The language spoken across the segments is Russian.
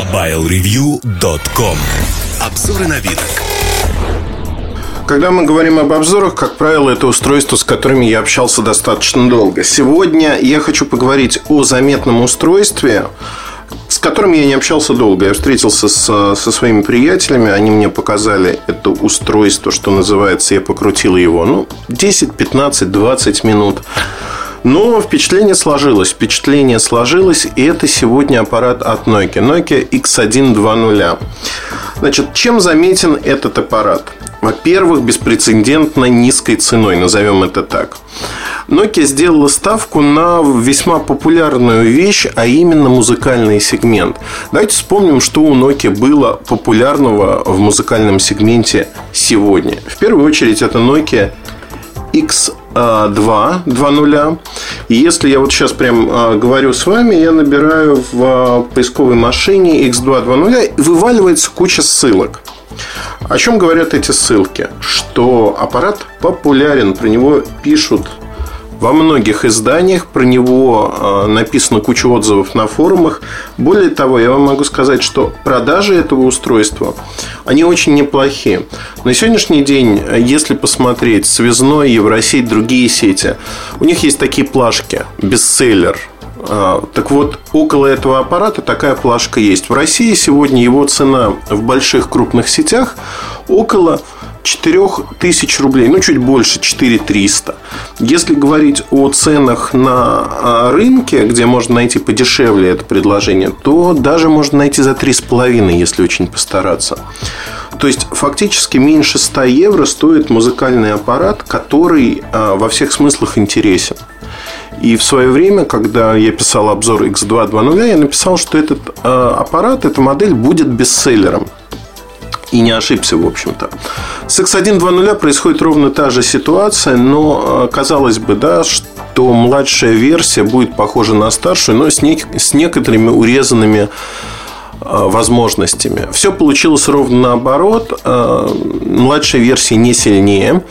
MobileReview.com Обзоры на вид. Когда мы говорим об обзорах, как правило, это устройства, с которыми я общался достаточно долго. Сегодня я хочу поговорить о заметном устройстве, с которым я не общался долго. Я встретился с, со своими приятелями, они мне показали это устройство, что называется, я покрутил его, ну, 10, 15, 20 минут. Но впечатление сложилось. Впечатление сложилось, и это сегодня аппарат от Nokia. Nokia X120. Значит, чем заметен этот аппарат? Во-первых, беспрецедентно низкой ценой, назовем это так. Nokia сделала ставку на весьма популярную вещь, а именно музыкальный сегмент. Давайте вспомним, что у Nokia было популярного в музыкальном сегменте сегодня. В первую очередь это Nokia X 2, 2 нуля. И если я вот сейчас прям а, говорю с вами, я набираю в а, поисковой машине X2 2 нуля, и вываливается куча ссылок. О чем говорят эти ссылки? Что аппарат популярен, про него пишут во многих изданиях про него а, написано куча отзывов на форумах. Более того, я вам могу сказать, что продажи этого устройства, они очень неплохие. На сегодняшний день, если посмотреть связной, Евросеть, другие сети, у них есть такие плашки, бестселлер, а, так вот, около этого аппарата такая плашка есть. В России сегодня его цена в больших крупных сетях около 4000 рублей, ну чуть больше, 4300. Если говорить о ценах на а, рынке, где можно найти подешевле это предложение, то даже можно найти за 3,5, если очень постараться. То есть, фактически меньше 100 евро стоит музыкальный аппарат, который а, во всех смыслах интересен. И в свое время, когда я писал обзор X2 я написал, что этот а, аппарат, эта модель будет бестселлером. И не ошибся, в общем-то. С X1 2.0 происходит ровно та же ситуация, но э, казалось бы, да, что младшая версия будет похожа на старшую, но с, не, с некоторыми урезанными э, возможностями. Все получилось ровно наоборот. Э, младшая версия не сильнее,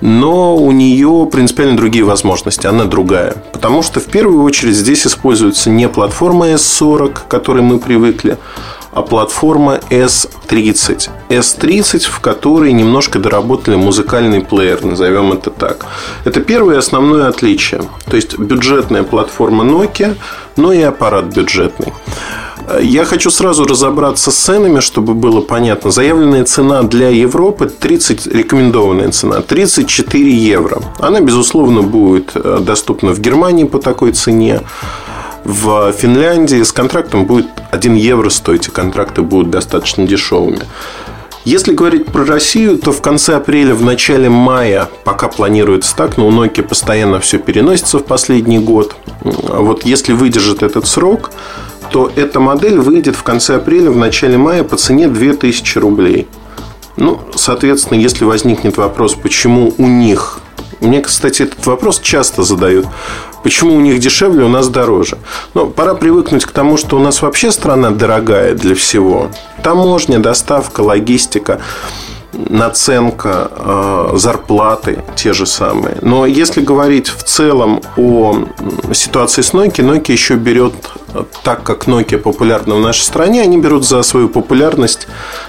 но у нее принципиально другие возможности. Она другая. Потому что в первую очередь здесь используется не платформа S40, к которой мы привыкли, платформа S30. S30, в которой немножко доработали музыкальный плеер, назовем это так. Это первое основное отличие. То есть бюджетная платформа Nokia, но и аппарат бюджетный. Я хочу сразу разобраться с ценами, чтобы было понятно. Заявленная цена для Европы 30, рекомендованная цена 34 евро. Она, безусловно, будет э, доступна в Германии по такой цене. В Финляндии с контрактом будет 1 евро стоить, и контракты будут достаточно дешевыми. Если говорить про Россию, то в конце апреля, в начале мая, пока планируется так, но у Nokia постоянно все переносится в последний год. Вот если выдержит этот срок, то эта модель выйдет в конце апреля, в начале мая по цене 2000 рублей. Ну, соответственно, если возникнет вопрос, почему у них мне, кстати, этот вопрос часто задают. Почему у них дешевле, у нас дороже? Но пора привыкнуть к тому, что у нас вообще страна дорогая для всего. Таможня, доставка, логистика наценка, э, зарплаты те же самые. Но если говорить в целом о ситуации с Nokia, Nokia еще берет, так как Nokia популярна в нашей стране, они берут за свою популярность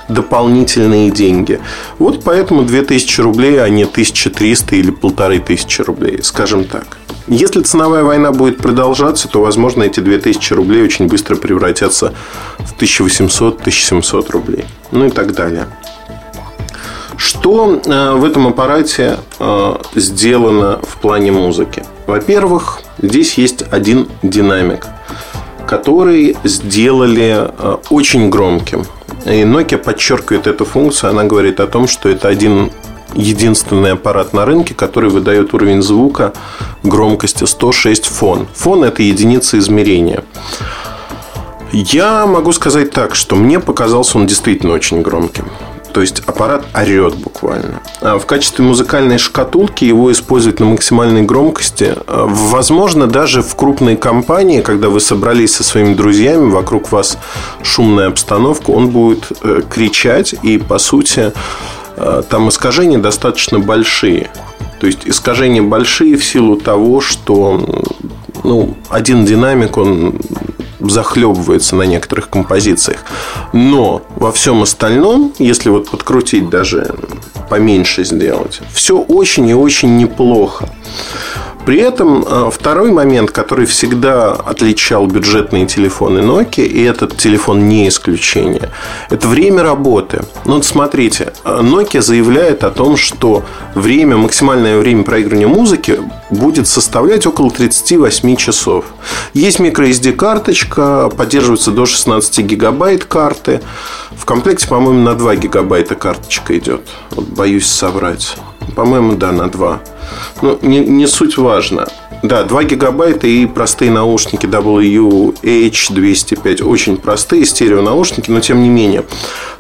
дополнительные деньги. Вот поэтому 2000 рублей, а не 1300 или 1500 рублей, скажем так. Если ценовая война будет продолжаться, то, возможно, эти 2000 рублей очень быстро превратятся в 1800-1700 рублей. Ну и так далее. Что э, в этом аппарате э, сделано в плане музыки? Во-первых, здесь есть один динамик, который сделали э, очень громким. И Nokia подчеркивает эту функцию. Она говорит о том, что это один единственный аппарат на рынке, который выдает уровень звука громкости 106 фон. Фон – это единица измерения. Я могу сказать так, что мне показался он действительно очень громким. То есть аппарат орет буквально. А в качестве музыкальной шкатулки его используют на максимальной громкости. А, возможно, даже в крупной компании, когда вы собрались со своими друзьями, вокруг вас шумная обстановка, он будет э, кричать и, по сути, э, там искажения достаточно большие. То есть искажения большие в силу того, что ну, один динамик, он захлебывается на некоторых композициях. Но во всем остальном, если вот подкрутить даже поменьше сделать, все очень и очень неплохо. При этом э, второй момент, который всегда отличал бюджетные телефоны Nokia, и этот телефон не исключение, это время работы. Ну, вот смотрите, э, Nokia заявляет о том, что время, максимальное время проигрывания музыки будет составлять около 38 часов. Есть microSD карточка, поддерживается до 16 гигабайт карты. В комплекте, по-моему, на 2 гигабайта карточка идет. Вот боюсь соврать. По-моему, да, на 2. Ну, не, не суть важно. Да, 2 гигабайта и простые наушники WH205. Очень простые стерео наушники, но тем не менее.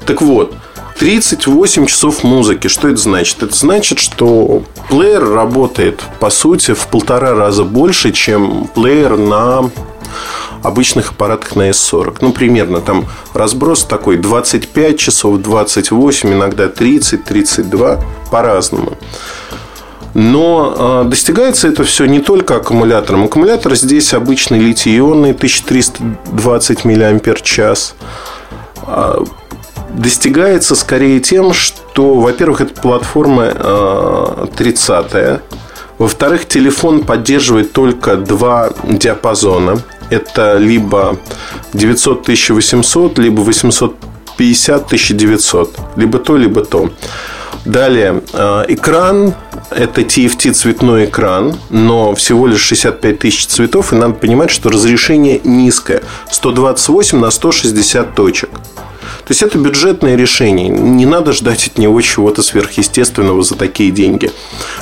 Так вот, 38 часов музыки. Что это значит? Это значит, что плеер работает, по сути, в полтора раза больше, чем плеер на обычных аппаратах на S40. Ну, примерно там разброс такой 25 часов, 28, иногда 30, 32, по-разному. Но э, достигается это все не только аккумулятором. Аккумулятор здесь обычный литий-ионный, 1320 мАч. А, достигается скорее тем, что, во-первых, это платформа 30-я. Э, во-вторых, телефон поддерживает только два диапазона. Это либо 900-1800, либо 850-1900. Либо то, либо то. Далее, э, экран это TFT цветной экран, но всего лишь 65 тысяч цветов, и надо понимать, что разрешение низкое. 128 на 160 точек. То есть это бюджетное решение. Не надо ждать от него чего-то сверхъестественного за такие деньги.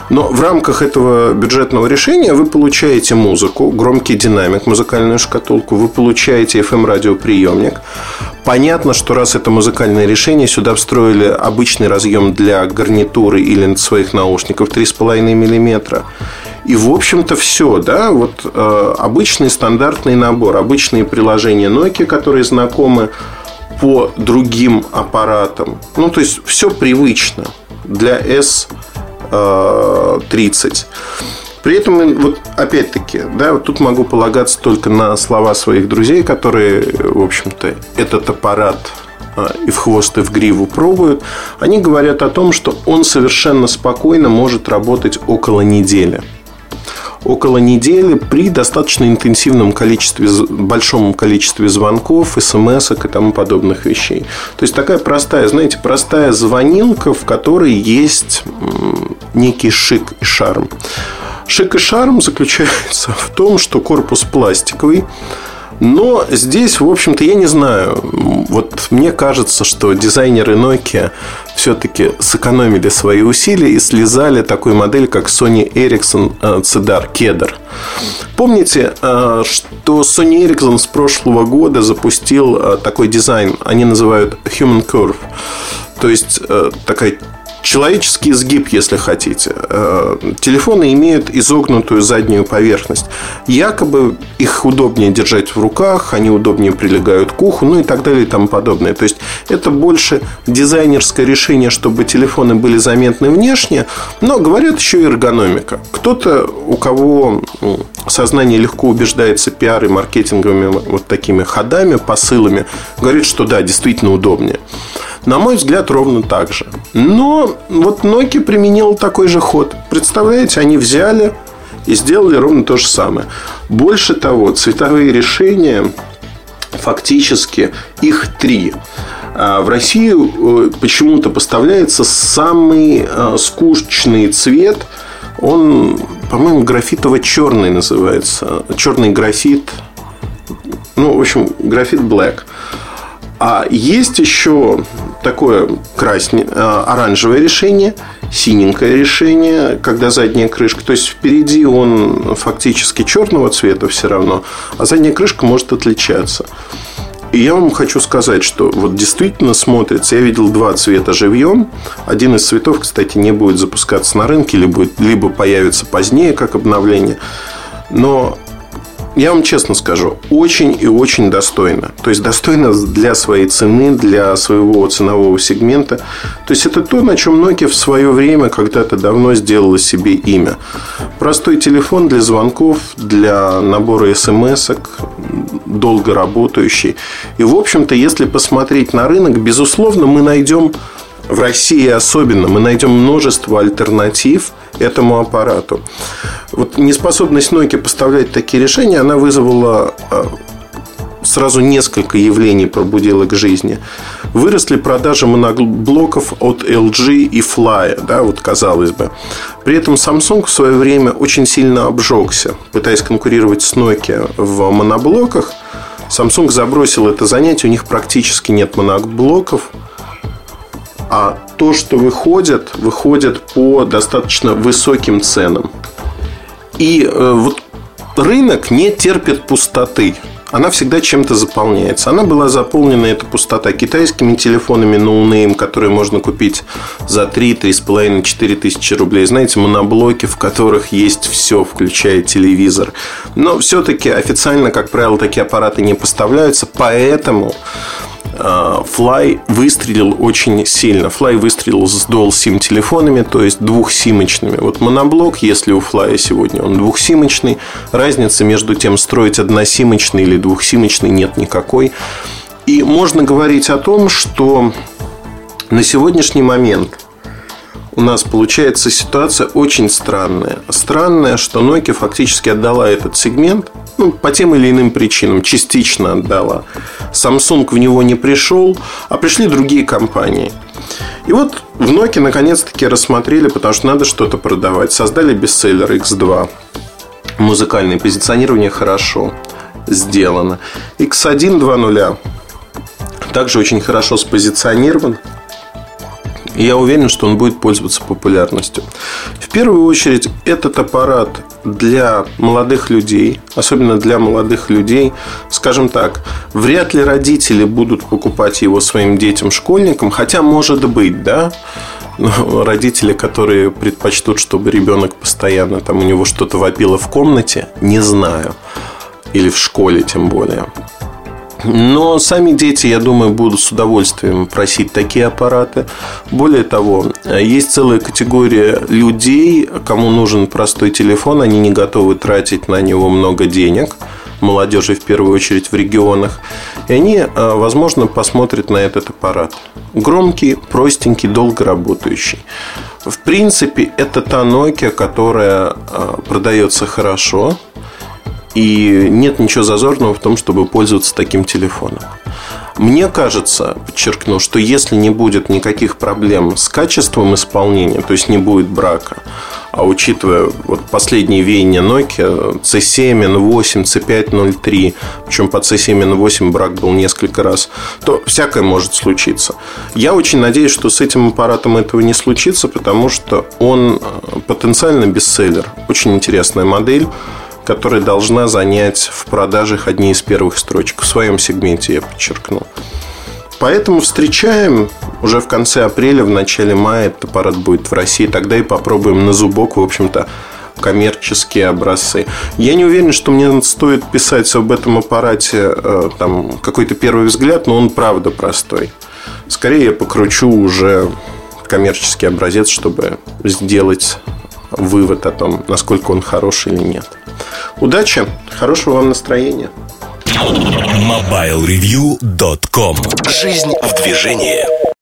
Но в рамках этого бюджетного решения вы получаете музыку, громкий динамик, музыкальную шкатулку, вы получаете FM-радиоприемник. Понятно, что раз это музыкальное решение, сюда встроили обычный разъем для гарнитуры или своих наушников 3,5 мм. И, в общем-то, все, да, вот э, обычный стандартный набор, обычные приложения Nokia, которые знакомы по другим аппаратам. Ну, то есть, все привычно для S30. Э, При этом, вот опять-таки, да, вот тут могу полагаться только на слова своих друзей, которые, в общем-то, этот аппарат э, и в хвост, и в гриву пробуют, они говорят о том, что он совершенно спокойно может работать около недели около недели при достаточно интенсивном количестве, большом количестве звонков, смс и тому подобных вещей. То есть такая простая, знаете, простая звонилка, в которой есть некий шик и шарм. Шик и шарм заключается в том, что корпус пластиковый, но здесь, в общем-то, я не знаю. Вот мне кажется, что дизайнеры Nokia все-таки сэкономили свои усилия и слезали такую модель, как Sony Ericsson CDR Кедр. Помните, э, что Sony Ericsson с прошлого года запустил э, такой дизайн, они называют Human Curve. То есть э, такая человеческий сгиб, если хотите. Э, телефоны имеют изогнутую заднюю поверхность. Якобы их удобнее держать в руках, они удобнее прилегают к уху, ну и так далее и тому подобное. То есть это больше дизайнерское решение, чтобы телефоны были заметны внешне, но говорят еще и эргономика. Кто-то, у кого сознание легко убеждается пиар и маркетинговыми вот такими ходами, посылами, говорит, что да, действительно удобнее. На мой взгляд, ровно так же. Но вот Nokia применил такой же ход. Представляете, они взяли и сделали ровно то же самое. Больше того, цветовые решения фактически их три. А в Россию э, почему-то поставляется самый э, скучный цвет. Он, по-моему, графитово-черный называется. Черный графит. Ну, в общем, графит black. А есть еще такое красне, а, оранжевое решение, синенькое решение, когда задняя крышка. То есть впереди он фактически черного цвета все равно, а задняя крышка может отличаться. И я вам хочу сказать, что вот действительно смотрится. Я видел два цвета живьем. Один из цветов, кстати, не будет запускаться на рынке, либо, либо появится позднее, как обновление. Но я вам честно скажу, очень и очень достойно. То есть достойно для своей цены, для своего ценового сегмента. То есть это то, на чем Nokia в свое время когда-то давно сделала себе имя. Простой телефон для звонков, для набора смс долго работающий. И, в общем-то, если посмотреть на рынок, безусловно, мы найдем в России особенно, мы найдем множество альтернатив этому аппарату. Вот неспособность Nokia поставлять такие решения, она вызвала а, сразу несколько явлений пробудила к жизни. Выросли продажи моноблоков от LG и Fly, да, вот казалось бы. При этом Samsung в свое время очень сильно обжегся, пытаясь конкурировать с Nokia в моноблоках. Samsung забросил это занятие, у них практически нет моноблоков. А то, что выходит, выходит по достаточно высоким ценам. И э, вот рынок не терпит пустоты она всегда чем-то заполняется. Она была заполнена, эта пустота, китайскими телефонами no name, которые можно купить за 3, 3,5, 4 тысячи рублей. Знаете, моноблоки, в которых есть все, включая телевизор. Но все-таки официально, как правило, такие аппараты не поставляются, поэтому Fly выстрелил очень сильно. Fly выстрелил с Dual SIM телефонами, то есть двухсимочными. Вот моноблок, если у Fly сегодня он двухсимочный, разницы между тем, строить односимочный или двухсимочный нет никакой. И можно говорить о том, что на сегодняшний момент у нас получается ситуация очень странная. Странная, что Nokia фактически отдала этот сегмент, ну, по тем или иным причинам, частично отдала. Samsung в него не пришел, а пришли другие компании. И вот в Nokia наконец-таки рассмотрели, потому что надо что-то продавать. Создали бестселлер X2. Музыкальное позиционирование хорошо сделано. X1 2.0 также очень хорошо спозиционирован. И я уверен, что он будет пользоваться популярностью. В первую очередь, этот аппарат для молодых людей, особенно для молодых людей, скажем так, вряд ли родители будут покупать его своим детям-школьникам, хотя может быть, да, но родители, которые предпочтут, чтобы ребенок постоянно там у него что-то вопило в комнате, не знаю. Или в школе тем более. Но сами дети, я думаю, будут с удовольствием просить такие аппараты. Более того, есть целая категория людей, кому нужен простой телефон, они не готовы тратить на него много денег молодежи в первую очередь в регионах. И они, э, возможно, посмотрят на этот аппарат. Громкий, простенький, долго работающий. В принципе, это та Nokia, которая э, продается хорошо, и нет ничего зазорного в том, чтобы пользоваться таким телефоном. Мне кажется, подчеркну, что если не будет никаких проблем с качеством исполнения, то есть не будет брака, а учитывая вот последние веяния Nokia, C7, N8, C5, 03, причем по C7, N8 брак был несколько раз, то всякое может случиться. Я очень надеюсь, что с этим аппаратом этого не случится, потому что он э, потенциально бестселлер. Очень интересная модель которая должна занять в продажах одни из первых строчек. В своем сегменте я подчеркну. Поэтому встречаем уже в конце апреля, в начале мая этот аппарат будет в России. Тогда и попробуем на зубок, в общем-то, коммерческие образцы. Я не уверен, что мне стоит писать об этом аппарате э, там, какой-то первый взгляд, но он правда простой. Скорее я покручу уже коммерческий образец, чтобы сделать вывод о том, насколько он хороший или нет. Удачи, хорошего вам настроения. MobileReview.com Жизнь в движении